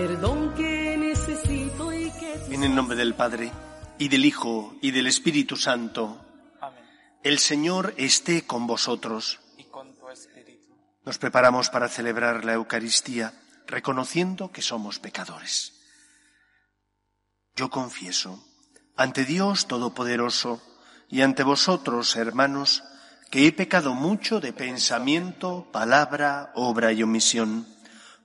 Perdón que necesito y que... En el nombre del Padre, y del Hijo, y del Espíritu Santo. Amén. El Señor esté con vosotros. Y con tu espíritu. Nos preparamos para celebrar la Eucaristía, reconociendo que somos pecadores. Yo confieso, ante Dios Todopoderoso, y ante vosotros, hermanos, que he pecado mucho de pensamiento, palabra, obra y omisión,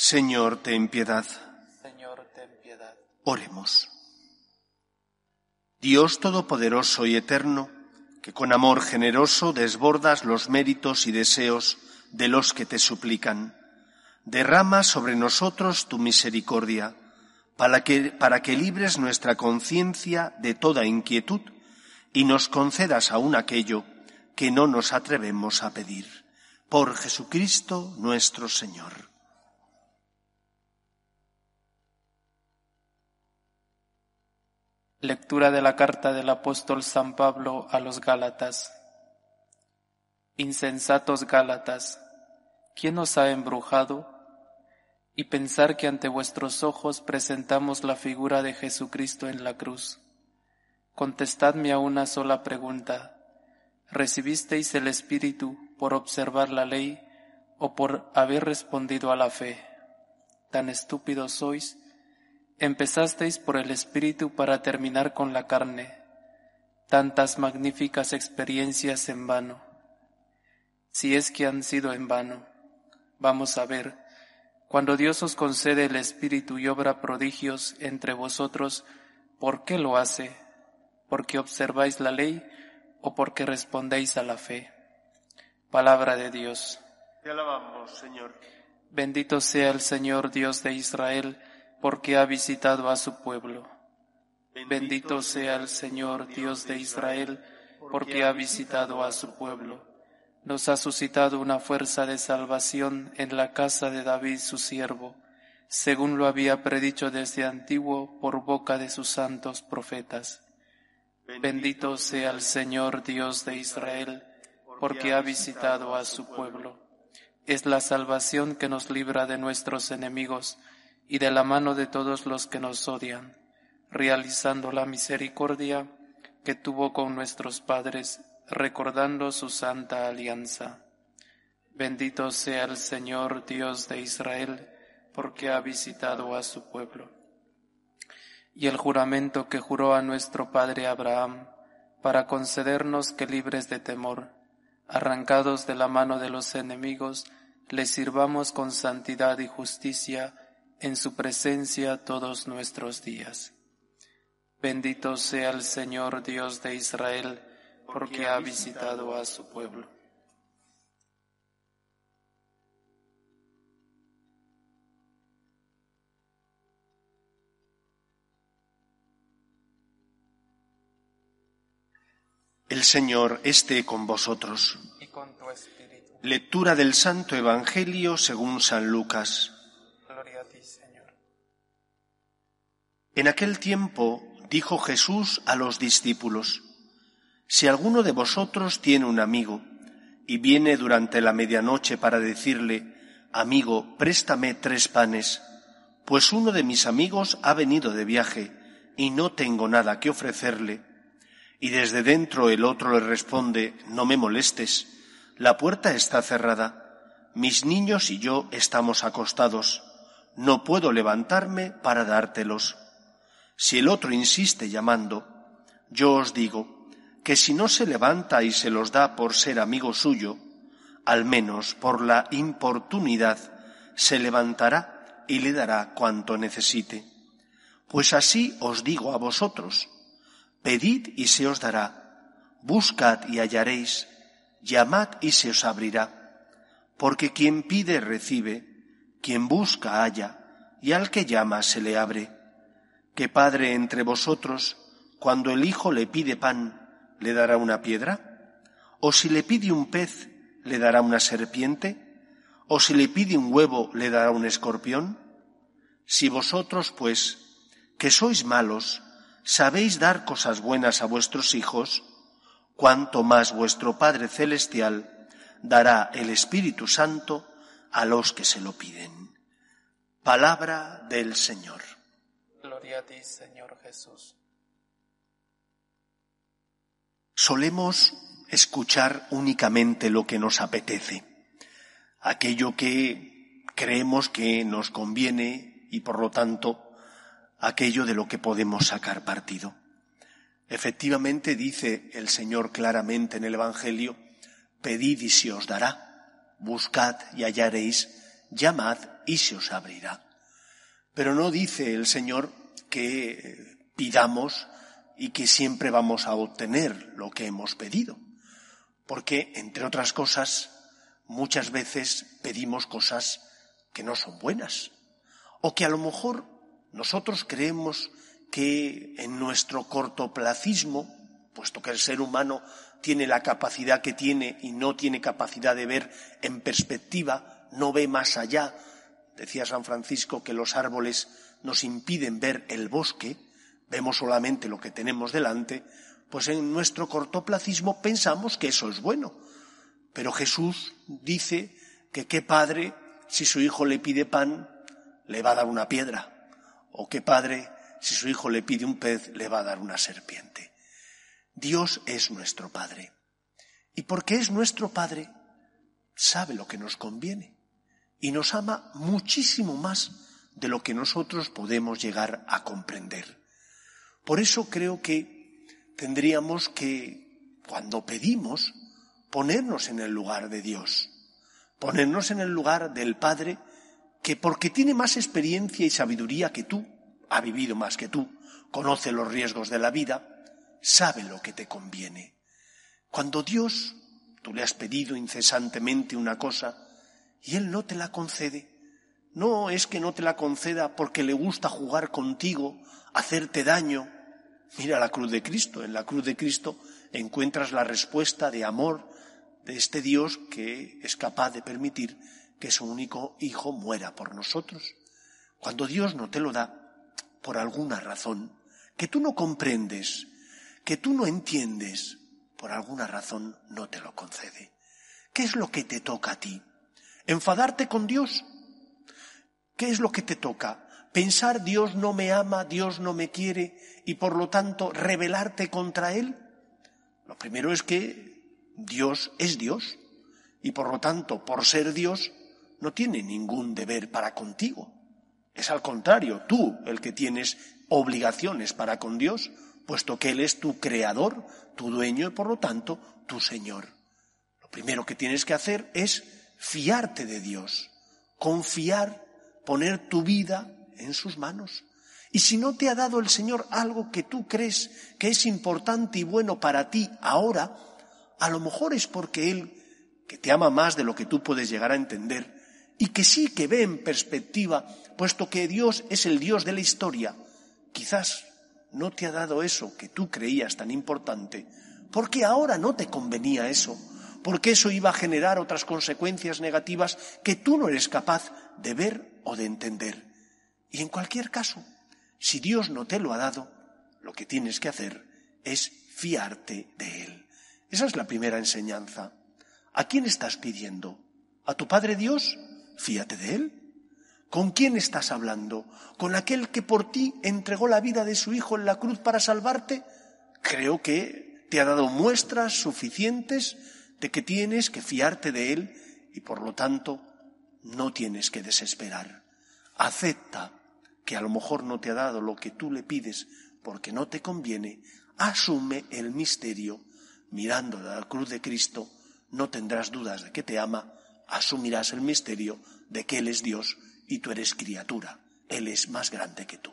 Señor, ten piedad. Señor, ten piedad. Oremos. Dios Todopoderoso y Eterno, que con amor generoso desbordas los méritos y deseos de los que te suplican, derrama sobre nosotros tu misericordia, para que, para que libres nuestra conciencia de toda inquietud y nos concedas aún aquello que no nos atrevemos a pedir. Por Jesucristo nuestro Señor. Lectura de la carta del apóstol San Pablo a los Gálatas. Insensatos Gálatas, ¿quién os ha embrujado? Y pensar que ante vuestros ojos presentamos la figura de Jesucristo en la cruz. Contestadme a una sola pregunta. ¿Recibisteis el Espíritu por observar la ley o por haber respondido a la fe? Tan estúpidos sois. Empezasteis por el Espíritu para terminar con la carne. Tantas magníficas experiencias en vano. Si es que han sido en vano. Vamos a ver, cuando Dios os concede el Espíritu y obra prodigios entre vosotros, ¿por qué lo hace? ¿Porque observáis la ley o porque respondéis a la fe? Palabra de Dios. Te alabamos, Señor. Bendito sea el Señor Dios de Israel, porque ha visitado a su pueblo. Bendito sea el Señor Dios de Israel, porque ha visitado a su pueblo. Nos ha suscitado una fuerza de salvación en la casa de David su siervo, según lo había predicho desde antiguo por boca de sus santos profetas. Bendito sea el Señor Dios de Israel, porque ha visitado a su pueblo. Es la salvación que nos libra de nuestros enemigos y de la mano de todos los que nos odian, realizando la misericordia que tuvo con nuestros padres, recordando su santa alianza. Bendito sea el Señor Dios de Israel, porque ha visitado a su pueblo. Y el juramento que juró a nuestro padre Abraham, para concedernos que libres de temor, arrancados de la mano de los enemigos, le sirvamos con santidad y justicia, en su presencia todos nuestros días. Bendito sea el Señor Dios de Israel, porque ha visitado a su pueblo. El Señor esté con vosotros. Y con tu espíritu. Lectura del Santo Evangelio según San Lucas. Gloria a ti, Señor. En aquel tiempo dijo Jesús a los discípulos, Si alguno de vosotros tiene un amigo y viene durante la medianoche para decirle, Amigo, préstame tres panes, pues uno de mis amigos ha venido de viaje y no tengo nada que ofrecerle, y desde dentro el otro le responde, No me molestes, La puerta está cerrada. Mis niños y yo estamos acostados. No puedo levantarme para dártelos. Si el otro insiste llamando, yo os digo que si no se levanta y se los da por ser amigo suyo, al menos por la importunidad, se levantará y le dará cuanto necesite. Pues así os digo a vosotros, pedid y se os dará, buscad y hallaréis, llamad y se os abrirá, porque quien pide recibe, quien busca halla, y al que llama se le abre. ¿Qué padre entre vosotros, cuando el hijo le pide pan, le dará una piedra? ¿O si le pide un pez, le dará una serpiente? ¿O si le pide un huevo, le dará un escorpión? Si vosotros, pues, que sois malos, sabéis dar cosas buenas a vuestros hijos, cuanto más vuestro Padre Celestial dará el Espíritu Santo a los que se lo piden. Palabra del Señor. A ti, Señor Jesús. Solemos escuchar únicamente lo que nos apetece, aquello que creemos que nos conviene y por lo tanto aquello de lo que podemos sacar partido. Efectivamente dice el Señor claramente en el Evangelio, pedid y se os dará, buscad y hallaréis, llamad y se os abrirá. Pero no dice el Señor que pidamos y que siempre vamos a obtener lo que hemos pedido, porque, entre otras cosas, muchas veces pedimos cosas que no son buenas, o que a lo mejor nosotros creemos que en nuestro cortoplacismo, puesto que el ser humano tiene la capacidad que tiene y no tiene capacidad de ver en perspectiva, no ve más allá. Decía San Francisco que los árboles nos impiden ver el bosque, vemos solamente lo que tenemos delante, pues en nuestro cortoplacismo pensamos que eso es bueno. Pero Jesús dice que qué padre, si su hijo le pide pan, le va a dar una piedra. O qué padre, si su hijo le pide un pez, le va a dar una serpiente. Dios es nuestro Padre. Y porque es nuestro Padre, sabe lo que nos conviene. Y nos ama muchísimo más de lo que nosotros podemos llegar a comprender. Por eso creo que tendríamos que, cuando pedimos, ponernos en el lugar de Dios, ponernos en el lugar del Padre que porque tiene más experiencia y sabiduría que tú, ha vivido más que tú, conoce los riesgos de la vida, sabe lo que te conviene. Cuando Dios, tú le has pedido incesantemente una cosa y Él no te la concede, no es que no te la conceda porque le gusta jugar contigo, hacerte daño. Mira la cruz de Cristo, en la cruz de Cristo encuentras la respuesta de amor de este Dios que es capaz de permitir que su único hijo muera por nosotros. Cuando Dios no te lo da, por alguna razón, que tú no comprendes, que tú no entiendes, por alguna razón no te lo concede. ¿Qué es lo que te toca a ti? ¿Enfadarte con Dios? ¿Qué es lo que te toca? ¿Pensar Dios no me ama, Dios no me quiere y por lo tanto rebelarte contra Él? Lo primero es que Dios es Dios y por lo tanto, por ser Dios, no tiene ningún deber para contigo. Es al contrario, tú el que tienes obligaciones para con Dios, puesto que Él es tu creador, tu dueño y por lo tanto tu Señor. Lo primero que tienes que hacer es fiarte de Dios, confiar, poner tu vida en sus manos. Y si no te ha dado el Señor algo que tú crees que es importante y bueno para ti ahora, a lo mejor es porque Él, que te ama más de lo que tú puedes llegar a entender, y que sí que ve en perspectiva, puesto que Dios es el Dios de la historia, quizás no te ha dado eso que tú creías tan importante, porque ahora no te convenía eso, porque eso iba a generar otras consecuencias negativas que tú no eres capaz de ver o de entender. Y en cualquier caso, si Dios no te lo ha dado, lo que tienes que hacer es fiarte de Él. Esa es la primera enseñanza. ¿A quién estás pidiendo? ¿A tu Padre Dios? Fíate de Él. ¿Con quién estás hablando? ¿Con aquel que por ti entregó la vida de su Hijo en la cruz para salvarte? Creo que te ha dado muestras suficientes de que tienes que fiarte de Él y por lo tanto no tienes que desesperar. Acepta que a lo mejor no te ha dado lo que tú le pides porque no te conviene, asume el misterio, mirando a la cruz de Cristo, no tendrás dudas de que te ama, asumirás el misterio de que Él es Dios y tú eres criatura, Él es más grande que tú.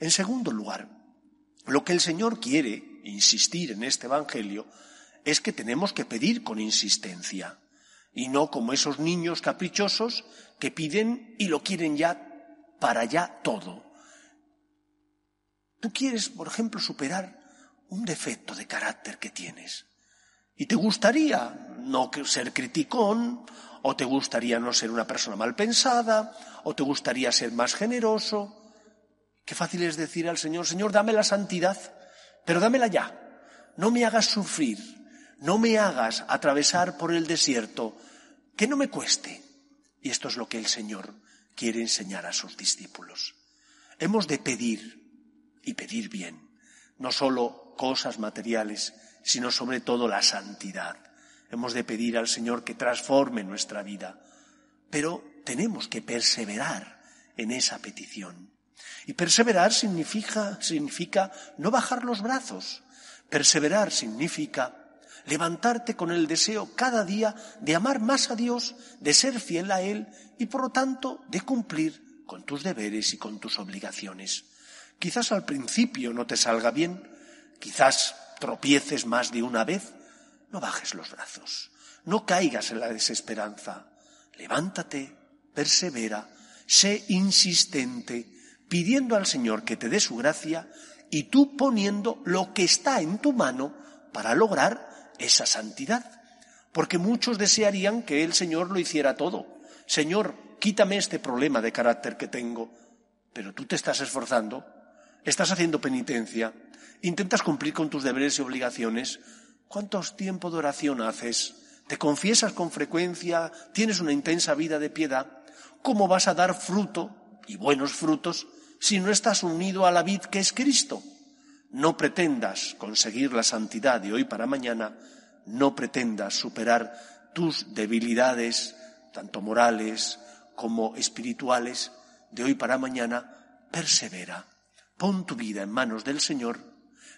En segundo lugar, lo que el Señor quiere insistir en este Evangelio es que tenemos que pedir con insistencia y no como esos niños caprichosos que piden y lo quieren ya para ya todo. Tú quieres, por ejemplo, superar un defecto de carácter que tienes y te gustaría no ser criticón o te gustaría no ser una persona mal pensada o te gustaría ser más generoso. Qué fácil es decir al Señor, Señor, dame la santidad, pero dámela ya. No me hagas sufrir, no me hagas atravesar por el desierto, que no me cueste. Y esto es lo que el Señor quiere enseñar a sus discípulos. Hemos de pedir y pedir bien, no solo cosas materiales, sino sobre todo la santidad. Hemos de pedir al Señor que transforme nuestra vida, pero tenemos que perseverar en esa petición. Y perseverar significa, significa no bajar los brazos. Perseverar significa levantarte con el deseo cada día de amar más a Dios, de ser fiel a Él y por lo tanto de cumplir con tus deberes y con tus obligaciones. Quizás al principio no te salga bien, quizás tropieces más de una vez, no bajes los brazos, no caigas en la desesperanza, levántate, persevera, sé insistente, pidiendo al Señor que te dé su gracia y tú poniendo lo que está en tu mano para lograr esa santidad. Porque muchos desearían que el Señor lo hiciera todo. Señor, quítame este problema de carácter que tengo. Pero tú te estás esforzando, estás haciendo penitencia, intentas cumplir con tus deberes y obligaciones. ¿Cuántos tiempo de oración haces? ¿Te confiesas con frecuencia? ¿Tienes una intensa vida de piedad? ¿Cómo vas a dar fruto y buenos frutos si no estás unido a la vid que es Cristo? No pretendas conseguir la santidad de hoy para mañana, no pretendas superar tus debilidades, tanto morales como espirituales, de hoy para mañana, persevera. Pon tu vida en manos del Señor,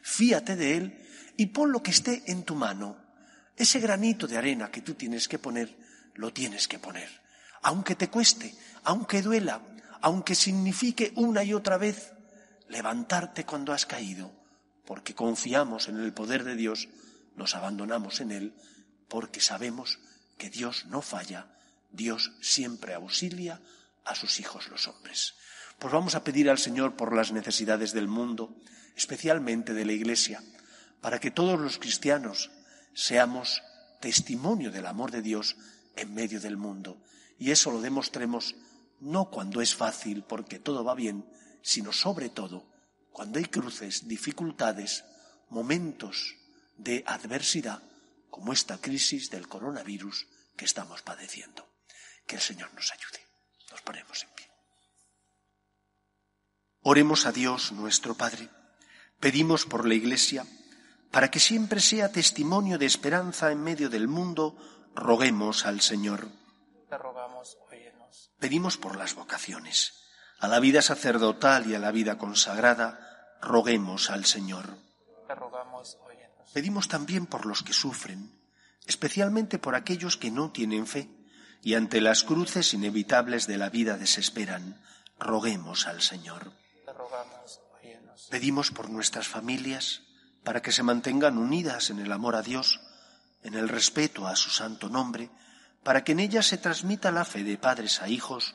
fíate de Él y pon lo que esté en tu mano. Ese granito de arena que tú tienes que poner, lo tienes que poner. Aunque te cueste, aunque duela, aunque signifique una y otra vez levantarte cuando has caído, porque confiamos en el poder de Dios, nos abandonamos en Él, porque sabemos que Dios no falla, Dios siempre auxilia a sus hijos los hombres. Pues vamos a pedir al Señor por las necesidades del mundo, especialmente de la Iglesia, para que todos los cristianos seamos testimonio del amor de Dios en medio del mundo. Y eso lo demostremos no cuando es fácil, porque todo va bien, sino sobre todo cuando hay cruces, dificultades, momentos de adversidad, como esta crisis del coronavirus que estamos padeciendo. Que el Señor nos ayude. Nos ponemos en pie. Oremos a Dios nuestro Padre. Pedimos por la Iglesia, para que siempre sea testimonio de esperanza en medio del mundo, roguemos al Señor. Te rogamos, óyenos. Pedimos por las vocaciones a la vida sacerdotal y a la vida consagrada, roguemos al Señor. Rogamos. Pedimos también por los que sufren, especialmente por aquellos que no tienen fe y ante las cruces inevitables de la vida desesperan. Roguemos al Señor. Rogamos. Pedimos por nuestras familias, para que se mantengan unidas en el amor a Dios, en el respeto a su santo nombre, para que en ellas se transmita la fe de padres a hijos,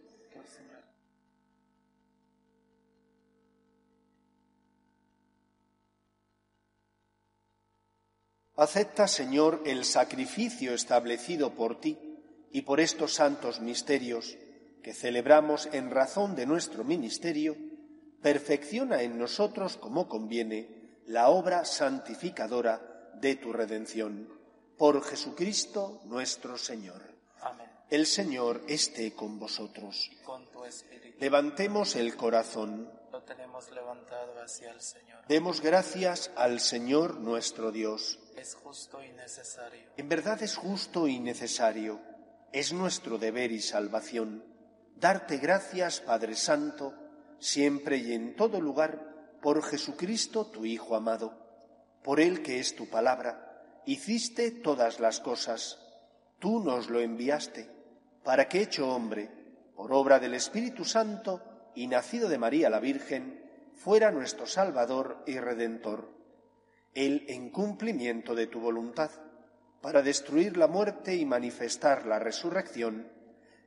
Acepta, Señor, el sacrificio establecido por ti y por estos santos misterios que celebramos en razón de nuestro ministerio, perfecciona en nosotros como conviene la obra santificadora de tu redención por Jesucristo nuestro Señor. Amén. El Señor esté con vosotros. Con tu. Levantemos el corazón. Lo tenemos levantado hacia el Señor. Demos gracias al Señor nuestro Dios. Es justo y necesario. En verdad es justo y necesario. Es nuestro deber y salvación. Darte gracias, Padre Santo, siempre y en todo lugar, por Jesucristo, tu Hijo amado, por Él que es tu palabra hiciste todas las cosas, tú nos lo enviaste, para que hecho hombre, por obra del Espíritu Santo y nacido de María la Virgen, fuera nuestro Salvador y Redentor. Él, en cumplimiento de tu voluntad, para destruir la muerte y manifestar la resurrección,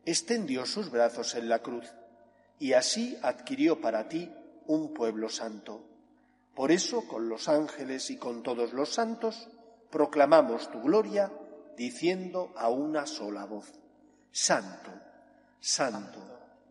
extendió sus brazos en la cruz, y así adquirió para ti un pueblo santo. Por eso, con los ángeles y con todos los santos, proclamamos tu gloria diciendo a una sola voz, Santo, Santo,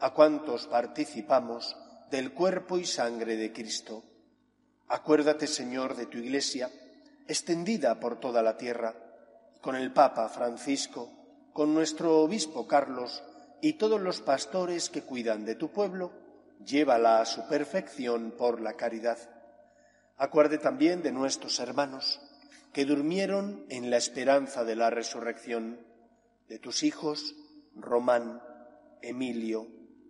a cuantos participamos del cuerpo y sangre de Cristo. Acuérdate, Señor, de tu Iglesia, extendida por toda la tierra, con el Papa Francisco, con nuestro obispo Carlos y todos los pastores que cuidan de tu pueblo, llévala a su perfección por la caridad. Acuerde también de nuestros hermanos que durmieron en la esperanza de la resurrección, de tus hijos Román, Emilio,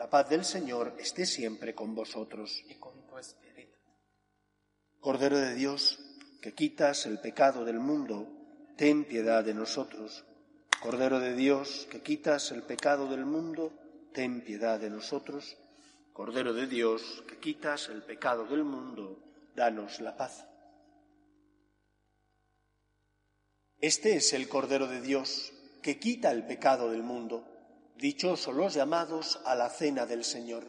la paz del Señor esté siempre con vosotros. Y con tu espíritu. Cordero de Dios, que quitas el pecado del mundo, ten piedad de nosotros. Cordero de Dios, que quitas el pecado del mundo, ten piedad de nosotros. Cordero de Dios, que quitas el pecado del mundo, danos la paz. Este es el Cordero de Dios, que quita el pecado del mundo. Dichosos los llamados a la cena del Señor.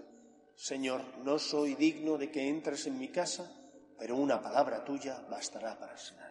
Señor, no soy digno de que entres en mi casa, pero una palabra tuya bastará para sanar.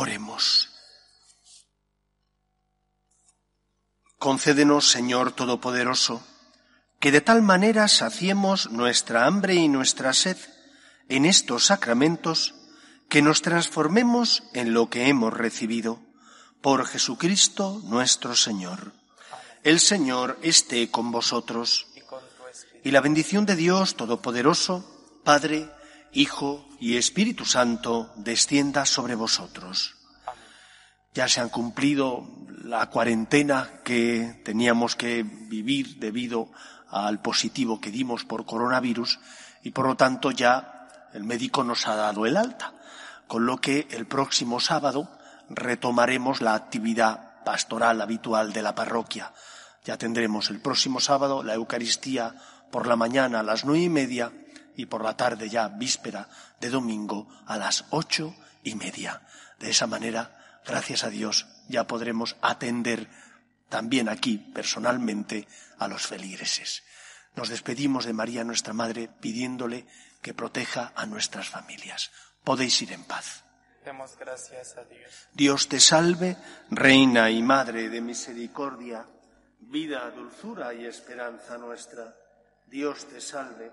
Oremos. Concédenos, Señor Todopoderoso, que de tal manera saciemos nuestra hambre y nuestra sed en estos sacramentos, que nos transformemos en lo que hemos recibido por Jesucristo nuestro Señor. El Señor esté con vosotros y la bendición de Dios Todopoderoso, Padre, Hijo y Espíritu Santo, descienda sobre vosotros. Ya se han cumplido la cuarentena que teníamos que vivir debido al positivo que dimos por coronavirus y por lo tanto ya el médico nos ha dado el alta, con lo que el próximo sábado retomaremos la actividad pastoral habitual de la parroquia. Ya tendremos el próximo sábado la Eucaristía por la mañana a las nueve y media y por la tarde ya víspera de domingo a las ocho y media. De esa manera, gracias a Dios, ya podremos atender también aquí personalmente a los feligreses. Nos despedimos de María nuestra Madre pidiéndole que proteja a nuestras familias. Podéis ir en paz. Demos gracias a Dios. Dios te salve, Reina y Madre de Misericordia, vida, dulzura y esperanza nuestra. Dios te salve,